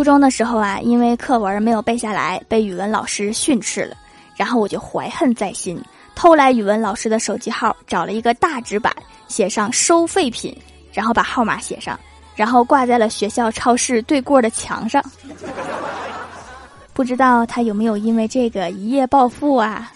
初中的时候啊因为课文没有背下来被语文老师训斥了然后我就怀恨在心偷来语文老师的手机号找了一个大纸板写上收废品然后把号码写上然后挂在了学校超市对过的墙上。不知道他有没有因为这个一夜暴富啊？